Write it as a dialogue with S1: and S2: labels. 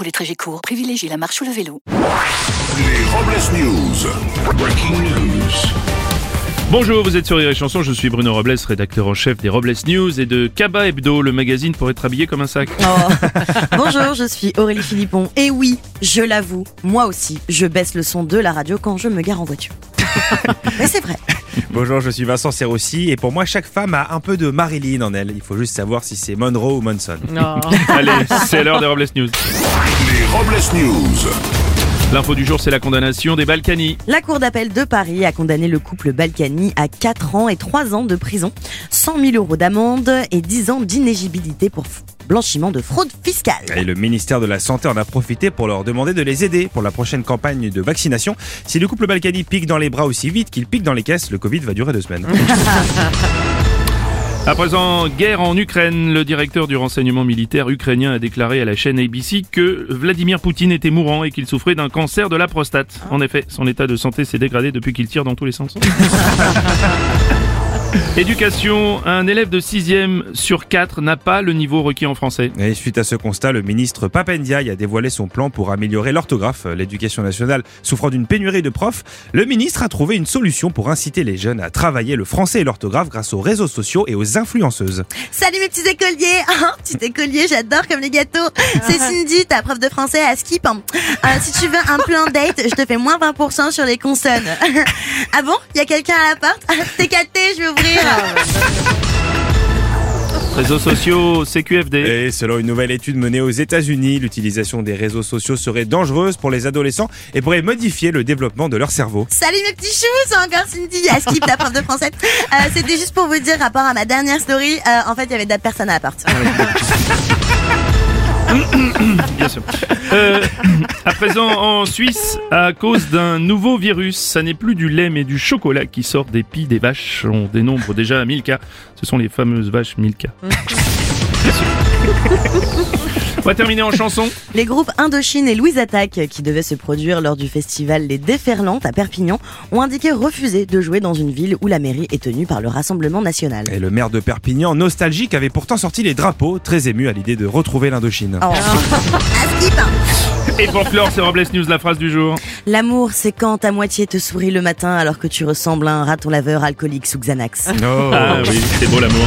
S1: Pour les trajets courts, privilégiez la marche ou le vélo.
S2: Les Robles News. Breaking news.
S3: Bonjour, vous êtes sur Rire et Chanson, je suis Bruno Robles, rédacteur en chef des Robles News et de Kaba Hebdo, le magazine pour être habillé comme un sac.
S4: Oh. Bonjour, je suis Aurélie Philippon. Et oui, je l'avoue, moi aussi, je baisse le son de la radio quand je me gare en voiture. Mais c'est vrai.
S5: Bonjour, je suis Vincent Serroussi et pour moi, chaque femme a un peu de Marilyn en elle. Il faut juste savoir si c'est Monroe ou Monson.
S3: Allez, c'est l'heure des Robles News.
S2: Les Robles News.
S3: L'info du jour, c'est la condamnation des Balkany.
S4: La Cour d'appel de Paris a condamné le couple Balkany à 4 ans et 3 ans de prison, 100 000 euros d'amende et 10 ans d'inégibilité pour blanchiment de fraude fiscale.
S5: Et le ministère de la Santé en a profité pour leur demander de les aider pour la prochaine campagne de vaccination. Si le couple Balkany pique dans les bras aussi vite qu'il pique dans les caisses, le Covid va durer deux semaines.
S3: À présent, guerre en Ukraine. Le directeur du renseignement militaire ukrainien a déclaré à la chaîne ABC que Vladimir Poutine était mourant et qu'il souffrait d'un cancer de la prostate. En effet, son état de santé s'est dégradé depuis qu'il tire dans tous les sens. Éducation, un élève de 6e sur 4 n'a pas le niveau requis en français.
S5: Et suite à ce constat, le ministre Papendiaï a dévoilé son plan pour améliorer l'orthographe. L'éducation nationale souffrant d'une pénurie de profs, le ministre a trouvé une solution pour inciter les jeunes à travailler le français et l'orthographe grâce aux réseaux sociaux et aux influenceuses.
S4: Salut mes petits écoliers Ah, Petit écolier, j'adore comme les gâteaux C'est Cindy, ta prof de français à Skip. Euh, si tu veux un plan date, je te fais moins 20% sur les consonnes. ah bon? Y a quelqu'un à la porte? T'es capté, je vais
S3: Réseaux sociaux, CQFD.
S5: Et selon une nouvelle étude menée aux États-Unis, l'utilisation des réseaux sociaux serait dangereuse pour les adolescents et pourrait modifier le développement de leur cerveau.
S4: Salut mes petits choux, c'est encore Cindy à Skip, la prof de français. Euh, C'était juste pour vous dire, rapport à ma dernière story, euh, en fait il y avait de la personne à la porte.
S3: Bien sûr. Euh, à présent, en Suisse, à cause d'un nouveau virus, ça n'est plus du lait mais du chocolat qui sort des pies des vaches. On dénombre déjà 1000 cas. Ce sont les fameuses vaches Milka. Bien sûr. On va terminer en chanson.
S4: Les groupes Indochine et Louise Attaque, qui devaient se produire lors du festival Les Déferlantes à Perpignan, ont indiqué refuser de jouer dans une ville où la mairie est tenue par le Rassemblement National.
S5: Et le maire de Perpignan, nostalgique, avait pourtant sorti les drapeaux, très ému à l'idée de retrouver l'Indochine.
S4: Oh. À.
S3: Et pour clore, c'est Robles News, la phrase du jour.
S4: L'amour, c'est quand ta moitié te sourit le matin alors que tu ressembles à un raton laveur alcoolique sous Xanax.
S5: Oh.
S3: Ah oui, c'est beau l'amour.